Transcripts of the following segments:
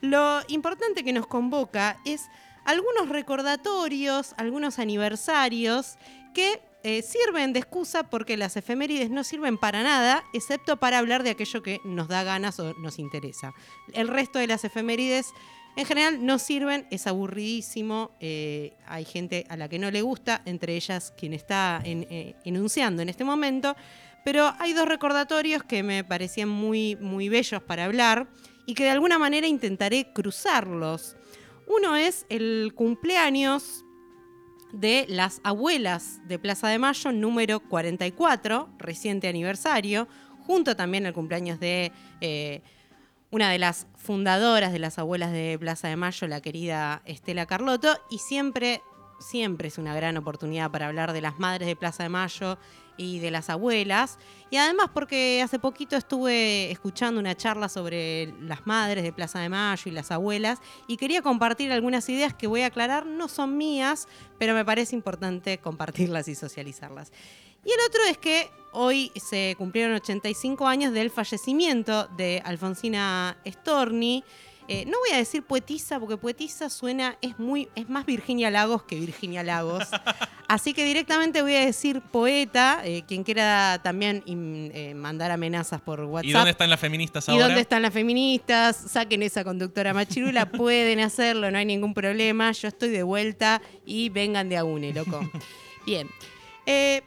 Lo importante que nos convoca es algunos recordatorios, algunos aniversarios que eh, sirven de excusa porque las efemérides no sirven para nada, excepto para hablar de aquello que nos da ganas o nos interesa. El resto de las efemérides en general no sirven, es aburridísimo, eh, hay gente a la que no le gusta, entre ellas quien está eh, enunciando en este momento, pero hay dos recordatorios que me parecían muy, muy bellos para hablar y que de alguna manera intentaré cruzarlos. Uno es el cumpleaños de las abuelas de Plaza de Mayo, número 44, reciente aniversario, junto también al cumpleaños de eh, una de las fundadoras de las abuelas de Plaza de Mayo, la querida Estela Carlotto, y siempre, siempre es una gran oportunidad para hablar de las madres de Plaza de Mayo y de las abuelas. Y además porque hace poquito estuve escuchando una charla sobre las madres de Plaza de Mayo y las abuelas y quería compartir algunas ideas que voy a aclarar, no son mías, pero me parece importante compartirlas y socializarlas. Y el otro es que hoy se cumplieron 85 años del fallecimiento de Alfonsina Storni. Eh, no voy a decir poetisa, porque poetisa suena, es muy, es más Virginia Lagos que Virginia Lagos. Así que directamente voy a decir poeta, eh, quien quiera también eh, mandar amenazas por WhatsApp. ¿Y dónde están las feministas ahora? ¿Y dónde están las feministas? Saquen esa conductora machirula, pueden hacerlo, no hay ningún problema. Yo estoy de vuelta y vengan de a une, loco. Bien.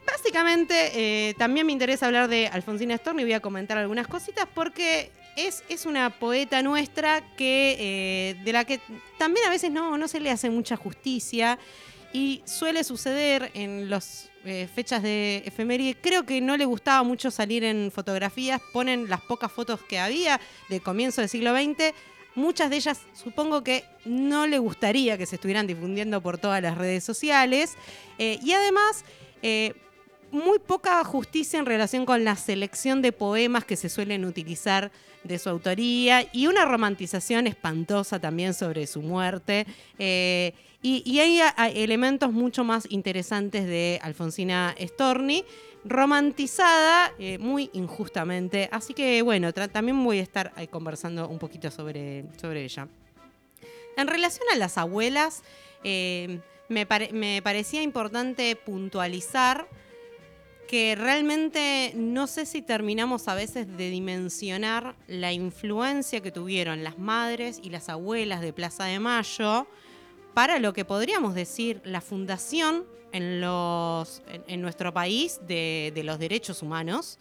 básicamente, también me interesa hablar de Alfonsina Storni y voy a comentar algunas cositas porque es, una poeta nuestra que, eh, de la que también a veces no, no se le hace mucha justicia y suele suceder en las eh, fechas de efeméride. Creo que no le gustaba mucho salir en fotografías, ponen las pocas fotos que había de comienzo del siglo XX. Muchas de ellas supongo que no le gustaría que se estuvieran difundiendo por todas las redes sociales. Eh, y además, muy poca justicia en relación con la selección de poemas que se suelen utilizar de su autoría y una romantización espantosa también sobre su muerte. Eh, y, hay, elementos mucho más interesantes de Alfonsina Storni, romantizada eh, muy injustamente. Así que bueno, también voy a estar conversando un poquito sobre, sobre ella. En relación a las abuelas, eh, me, me parecía importante puntualizar que realmente no sé si terminamos a veces de dimensionar la influencia que tuvieron las madres y las abuelas de Plaza de Mayo para lo que podríamos decir la fundación en, los, en, nuestro país de, los derechos humanos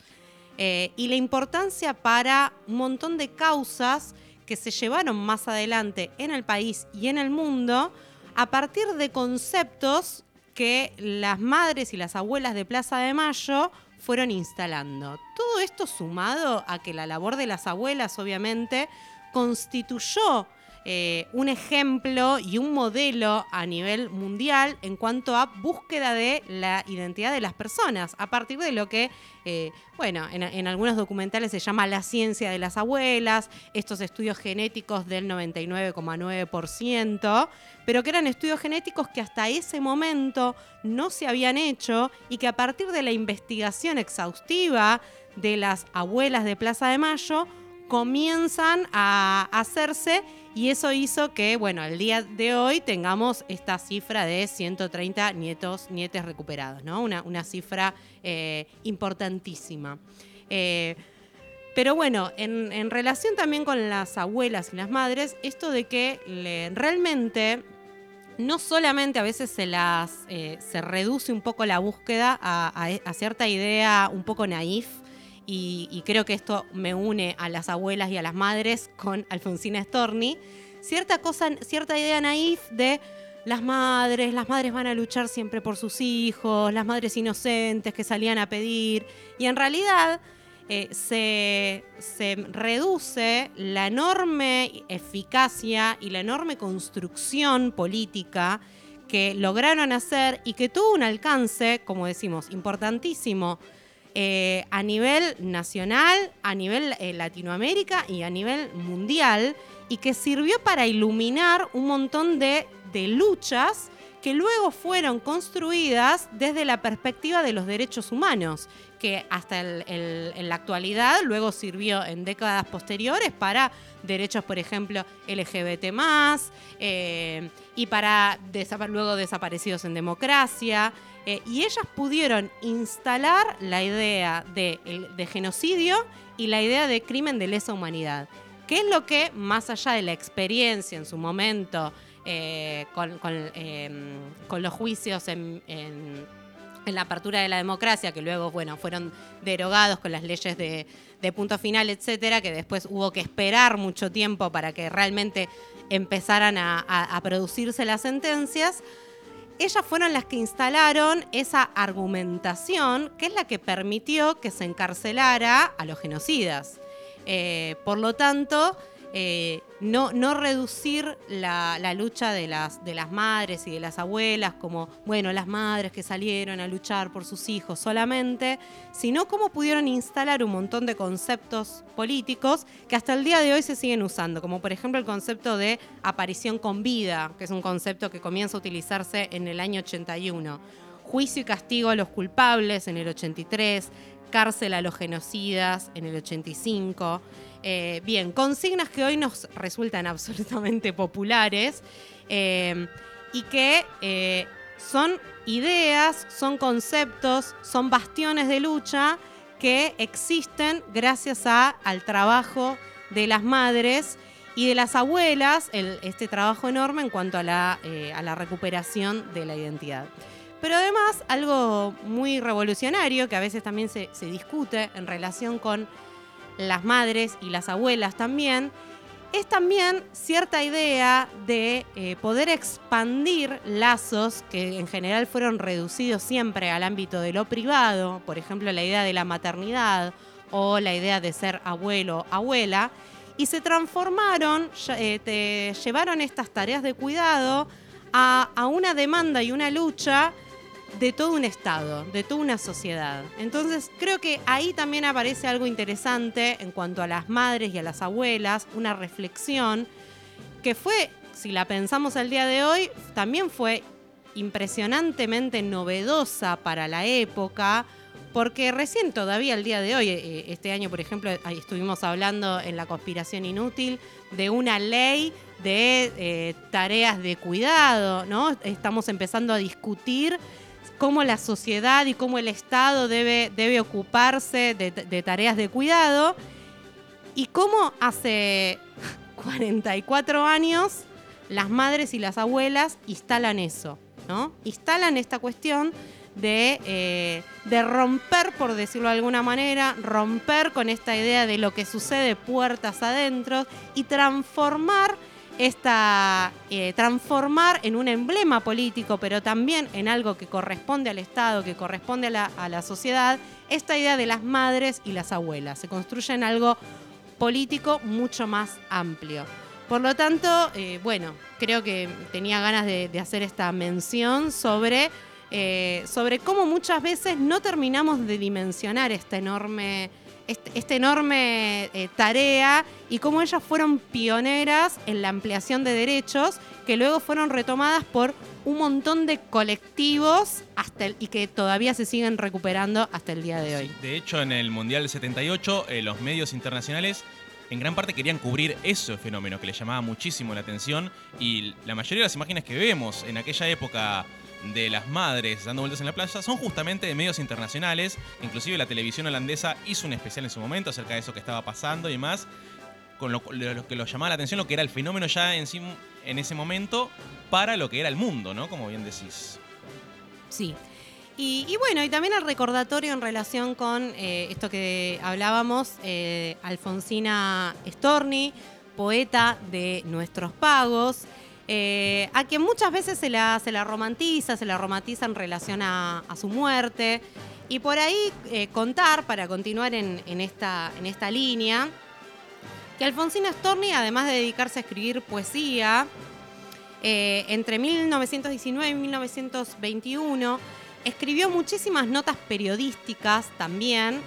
eh, y la importancia para un montón de causas que se llevaron más adelante en el país y en el mundo a partir de conceptos que las madres y las abuelas de Plaza de Mayo fueron instalando. Todo esto sumado a que la labor de las abuelas, obviamente, constituyó eh, un ejemplo y un modelo a nivel mundial en cuanto a búsqueda de la identidad de las personas, a partir de lo que, eh, bueno, en, algunos documentales se llama la ciencia de las abuelas, estos estudios genéticos del 99,9%, pero que eran estudios genéticos que hasta ese momento no se habían hecho y que a partir de la investigación exhaustiva de las abuelas de Plaza de Mayo, comienzan a hacerse y eso hizo que, bueno, al día de hoy tengamos esta cifra de 130 nietos, nietes recuperados, ¿no? Una, una cifra eh, importantísima. Eh, pero bueno, en, relación también con las abuelas y las madres, esto de que realmente no solamente a veces se las eh, se reduce un poco la búsqueda a, a cierta idea un poco naif y, creo que esto me une a las abuelas y a las madres con Alfonsina Storni, cierta cosa, cierta idea naif de las madres, las madres van a luchar siempre por sus hijos, las madres inocentes que salían a pedir, y en realidad eh, se, se reduce la enorme eficacia y la enorme construcción política que lograron hacer y que tuvo un alcance, como decimos, importantísimo eh, a nivel nacional, a nivel eh, Latinoamérica y a nivel mundial, y que sirvió para iluminar un montón de, luchas que luego fueron construidas desde la perspectiva de los derechos humanos, que hasta en la actualidad luego sirvió en décadas posteriores para derechos, por ejemplo, LGBT eh, y para luego desaparecidos en democracia. Eh, y ellas pudieron instalar la idea de, genocidio y la idea de crimen de lesa humanidad, que es lo que, más allá de la experiencia en su momento, eh, em, con, los juicios en, la apertura de la democracia, que luego bueno, fueron derogados con las leyes de, punto final, etcétera, que después hubo que esperar mucho tiempo para que realmente empezaran a, producirse las sentencias ellas fueron las que instalaron esa argumentación que es la que permitió que se encarcelara a los genocidas. Eh, por lo tanto, eh, no, reducir la, lucha de las, de las madres y de las abuelas como, bueno, las madres que salieron a luchar por sus hijos solamente, sino cómo pudieron instalar un montón de conceptos políticos que hasta el día de hoy se siguen usando, como por ejemplo el concepto de aparición con vida, que es un concepto que comienza a utilizarse en el año 81, juicio y castigo a los culpables en el 83, cárcel a los genocidas en el 85. Eh, bien, consignas que hoy nos resultan absolutamente populares eh, y que eh, son ideas, son conceptos, son bastiones de lucha que existen gracias al trabajo de las madres y de las abuelas, este trabajo enorme en cuanto a la, recuperación de la identidad. Pero además, algo muy revolucionario que a veces también se discute en relación con las madres y las abuelas también, es también cierta idea de eh, poder expandir lazos que en general fueron reducidos siempre al ámbito de lo privado, por ejemplo la idea de la maternidad o la idea de ser abuelo, abuela, y se transformaron, eh, llevaron estas tareas de cuidado a una demanda y una lucha de todo un Estado, de toda una sociedad. Entonces creo que ahí también aparece algo interesante en cuanto a las madres y a las abuelas, una reflexión que fue, si la pensamos al día de hoy, también fue impresionantemente novedosa para la época, porque recién todavía al día de hoy, eh, este año por ejemplo, estuvimos hablando en la conspiración inútil de una ley de eh, tareas de cuidado, ¿no? Estamos empezando a discutir cómo la sociedad y cómo el Estado debe, debe ocuparse de, tareas de cuidado y cómo hace 44 años las madres y las abuelas instalan eso, ¿no? Instalan esta cuestión de, eh, de, romper, por decirlo de alguna manera, romper con esta idea de lo que sucede puertas adentro y transformar esta, eh, transformar en un emblema político, pero también en algo que corresponde al Estado, que corresponde a la, sociedad, esta idea de las madres y las abuelas. Se construye en algo político mucho más amplio. Por lo tanto, eh, bueno, creo que tenía ganas de, hacer esta mención sobre, eh, sobre cómo muchas veces no terminamos de dimensionar esta enorme esta este enorme eh, tarea y cómo ellas fueron pioneras en la ampliación de derechos que luego fueron retomadas por un montón de colectivos hasta y que todavía se siguen recuperando hasta el día de hoy. de hecho, en el Mundial del 78, eh, los medios internacionales en gran parte querían cubrir ese fenómeno que les llamaba muchísimo la atención y la mayoría de las imágenes que vemos en aquella época de las madres dando vueltas en la playa son justamente de medios internacionales. Inclusive la televisión holandesa hizo un especial en su momento acerca de eso que estaba pasando y demás. Con lo, que lo llamaba la atención, lo que era el fenómeno ya en ese momento para lo que era el mundo, ¿no? Como bien decís. Sí. Y, bueno, y también el recordatorio en relación con eh, esto que hablábamos, eh, Alfonsina Storni, poeta de Nuestros Pagos, eh, a quien muchas veces se la, se romantiza, se la romantiza en relación a, su muerte. Y por ahí eh, contar, para continuar en, esta, en esta línea, que Alfonsina Storni, además de dedicarse a escribir poesía, eh, entre 1919 y 1921, escribió muchísimas notas periodísticas también.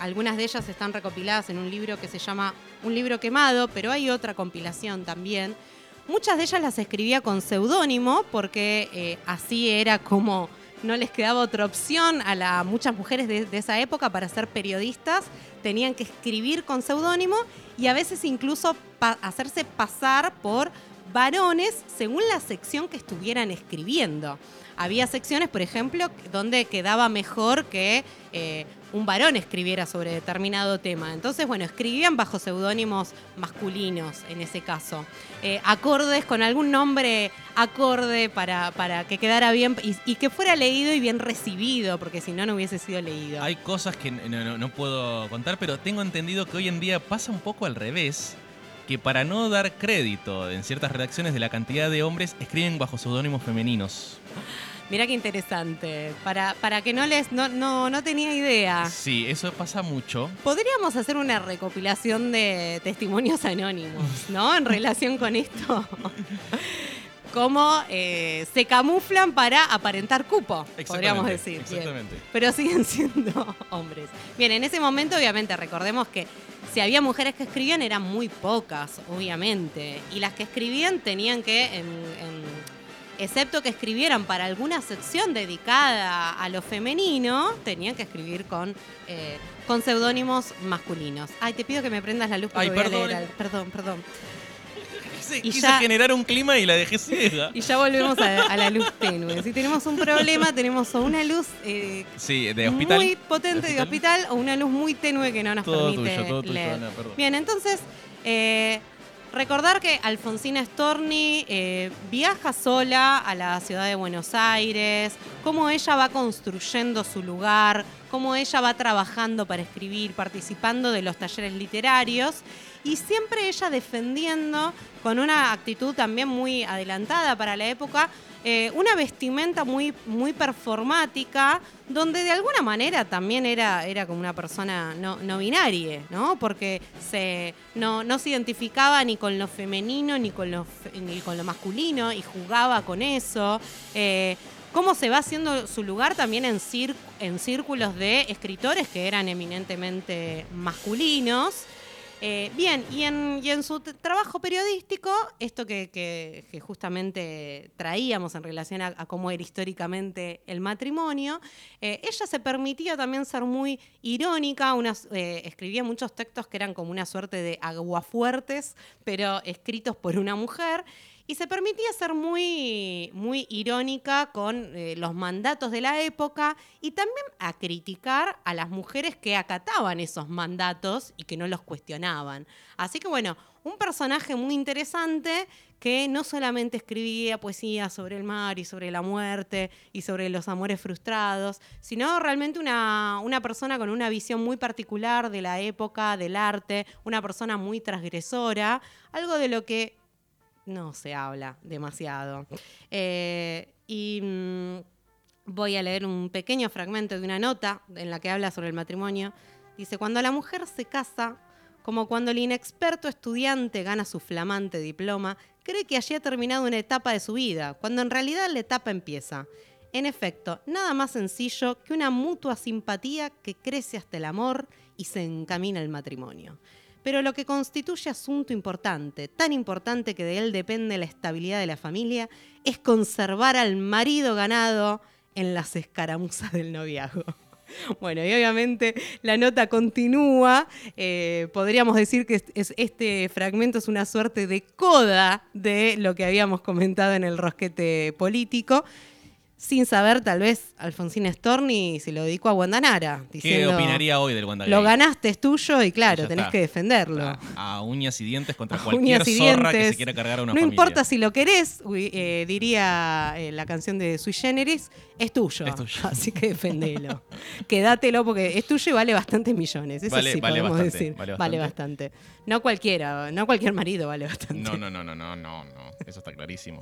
algunas de ellas están recopiladas en un libro que se llama Un libro quemado, pero hay otra compilación también Muchas de ellas las escribía con seudónimo porque eh, así era como no les quedaba otra opción a la, muchas mujeres de, esa época para ser periodistas. Tenían que escribir con seudónimo y a veces incluso hacerse pasar por varones según la sección que estuvieran escribiendo. Había secciones, por ejemplo, donde quedaba mejor que eh, un varón escribiera sobre determinado tema. Entonces, bueno, escribían bajo seudónimos masculinos en ese caso. Eh, acordes con algún nombre acorde para, para que quedara bien y, que fuera leído y bien recibido, porque si no, no hubiese sido leído. Hay cosas que no- no puedo contar, pero tengo entendido que hoy en día pasa un poco al revés. Que para no dar crédito en ciertas redacciones de la cantidad de hombres, escriben bajo seudónimos femeninos. Mirá qué interesante. Para, para que no les. No, no, no tenía idea. Sí, eso pasa mucho. Podríamos hacer una recopilación de testimonios anónimos, ¿no? En relación con esto. Cómo eh, se camuflan para aparentar cupo, podríamos Exactamente, decir. Bien. Exactamente. Pero siguen siendo hombres. Bien, en ese momento, obviamente, recordemos que si había mujeres que escribían, eran muy pocas, obviamente. Y las que escribían tenían que, en- en- excepto que escribieran para alguna sección dedicada a lo femenino, tenían que escribir con, eh, con seudónimos masculinos. Ay, te pido que me prendas la luz porque Ay, voy a perdón. leer al- Perdón, perdón. Quise, Y quise ya- generar un clima y la dejé ciega. Y ya volvemos a, a la luz tenue. Si tenemos un problema, tenemos o una luz eh, Sí, de hospital. muy potente de hospital o una luz muy tenue que no nos todo permite tuyo, todo tuyo, leer. Ana. Bien, entonces, eh, recordar que Alfonsina Storni eh, viaja sola a la ciudad de Buenos Aires, cómo ella va construyendo su lugar, cómo ella va trabajando para escribir, participando de los talleres literarios y siempre ella defendiendo con una actitud también muy adelantada para la época, eh, una vestimenta muy, muy performática, donde de alguna manera también era, era como una persona no, binaria, ¿no? Porque se, no, no se identificaba ni con lo femenino ni con lo, ni con lo masculino y jugaba con eso. Eh, cómo se va haciendo su lugar también en círculos de escritores que eran eminentemente masculinos. Eh, bien, y en, su trabajo periodístico, esto que, justamente traíamos en relación a, cómo era históricamente el matrimonio, eh, ella se permitía también ser muy irónica, eh, escribía muchos textos que eran como una suerte de aguafuertes, pero escritos por una mujer. Y se permitía ser muy, muy irónica con eh, los mandatos de la época y también a criticar a las mujeres que acataban esos mandatos y que no los cuestionaban. Así que bueno, un personaje muy interesante que no solamente escribía poesía sobre el mar y sobre la muerte y sobre los amores frustrados, sino realmente una, una persona con una visión muy particular de la época, del arte, una persona muy transgresora, algo de lo que no se habla demasiado. Eh, y mm, voy a leer un pequeño fragmento de una nota en la que habla sobre el matrimonio. Dice, cuando la mujer se casa, como cuando el inexperto estudiante gana su flamante diploma, cree que allí ha terminado una etapa de su vida, cuando en realidad la etapa empieza. En efecto, nada más sencillo que una mutua simpatía que crece hasta el amor y se encamina al matrimonio. Pero lo que constituye asunto importante, tan importante que de él depende la estabilidad de la familia, es conservar al marido ganado en las escaramuzas del noviazgo. Bueno, y obviamente la nota continúa. eh, podríamos decir que es- es- este fragmento es una suerte de coda de lo que habíamos comentado en el rosquete político, sin saber tal vez Alfonsina Storni se lo dedicó a Guandanara. ¿Qué Diciendo, opinaría hoy del Wanda Lo ganaste, es tuyo y claro, tenés está. que defenderlo. A, a uñas y dientes contra A cualquier zorra que se quiera cargar a una no familia. importa si lo querés, eh, diría eh, la canción de Sui Generis, es tuyo. Es tuyo. Así que defendelo. Quédatelo porque es tuyo y vale bastantes millones. Eso Vale- sí vale podemos bastante, decir. vale bastante. No cualquiera, no cualquier marido vale bastante. No, no, no, no, no, no, no. Eso está clarísimo.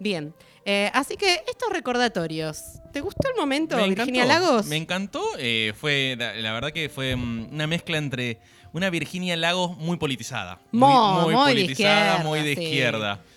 Bien. Eh, así que estos recordatorios. ¿Te gustó el momento, Me Virginia encantó, Lagos? Me encantó. eh, fue, la, la verdad que fue mm, una mezcla entre una Virginia Lagos muy politizada. Muy de politizada, izquierda, muy de sí. izquierda.